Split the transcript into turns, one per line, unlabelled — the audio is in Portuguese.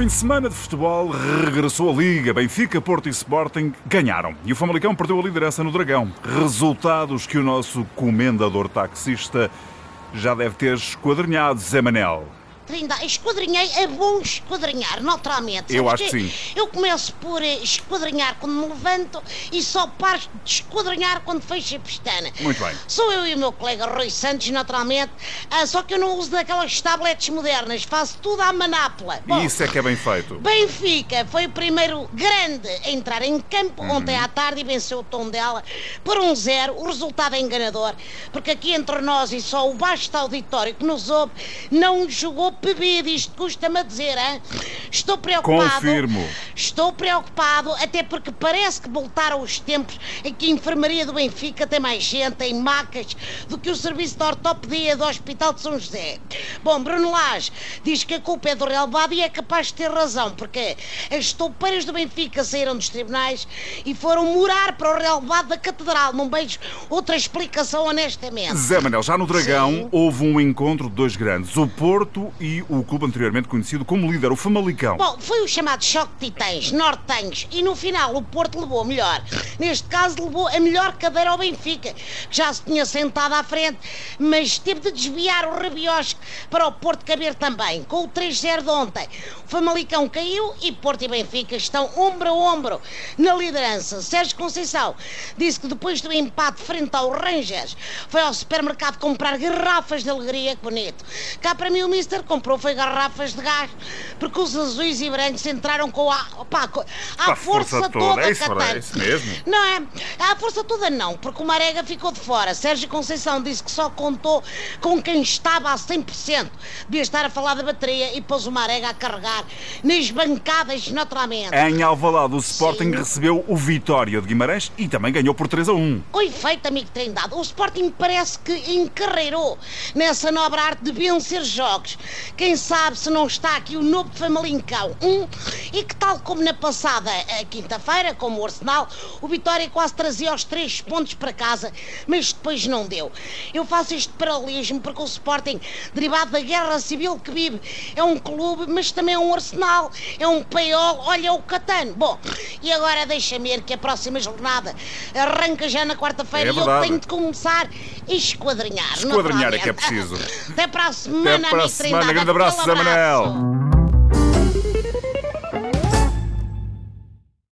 fim de semana de futebol regressou a Liga. Benfica, Porto e Sporting ganharam. E o Famalicão perdeu a liderança no Dragão. Resultados que o nosso comendador taxista já deve ter esquadrinhado, Zé Manel.
Trindade, esquadrinhei, é bom esquadrinhar, naturalmente.
Eu acho que sim.
Eu começo por eh, esquadrinhar quando me levanto e só paro de esquadrinhar quando fecho a pestana.
Muito bem.
Sou eu e o meu colega Rui Santos, naturalmente, ah, só que eu não uso daquelas tablets modernas, faço tudo à manápola. Bom,
E isso é que é bem feito.
Benfica foi o primeiro grande a entrar em campo
Uhum.
ontem à tarde e venceu o tom dela por um zero. O resultado é enganador, porque aqui entre nós e só o vasto auditório que nos ouve não jogou bebido. Isto custa-me a dizer, hein? Estou preocupado.
Confirmo.
Estou preocupado, até porque parece que voltaram os tempos em que a enfermaria do Benfica tem mais gente, tem macas, do que o serviço de ortopedia do Hospital de São José. Bom, Bruno Lage diz que a culpa é do relevado e é capaz de ter razão, porque as toupeiras do Benfica saíram dos tribunais e foram morar para o relevado da Catedral. Não vejo outra explicação, honestamente.
Zé Manel, já no Dragão
Sim.
houve um encontro de dois grandes, o Porto e o clube anteriormente conhecido como líder, o Famalicão.
Bom, foi o chamado choque de titãs, nortenhos, e no final o Porto levou melhor. Neste caso, levou a melhor cadeira ao Benfica, que já se tinha sentado à frente, mas teve de desviar o rabiosque para o Porto caber também. Com o 3-0 de ontem, o Famalicão caiu e Porto e Benfica estão ombro a ombro na liderança. Sérgio Conceição disse que depois do empate frente ao Rangers, foi ao supermercado comprar garrafas de alegria, que bonito. Cá para mim o Mister comprou foi garrafas de gás, porque os azuis e brancos entraram com a, com a
A força
força,
toda,
toda,
é isso, é isso mesmo.
Não é? A força toda não, porque o Marega ficou de fora. Sérgio Conceição disse que só contou com quem estava a 100%. Devia estar a falar da bateria e pôs o Marega a carregar nas bancadas, naturalmente.
Em Alvalade, o Sporting
Sim.
recebeu o Vitória de Guimarães e também ganhou por 3 a 1.
Oi, feito, amigo Trindade. O Sporting parece que encarreirou nessa nobre arte de vencer jogos. Quem sabe se não está aqui o novo Famalincão. Um, e que tal como na passada quinta-feira, como o Arsenal, o Vitória quase trazia os três pontos para casa, mas depois não deu. Eu faço este paralelismo porque o Sporting, derivado da guerra civil que vive, é um clube, mas também é um Arsenal, é um paiol, olha o Catano. Bom, e agora deixa-me ver que a próxima jornada arranca já na quarta-feira
É
e eu tenho de começar a esquadrinhar.
Esquadrinhar é que é preciso.
Até para a semana,
Até para a semana. Grande abraço,
Aquele
Zé Manel.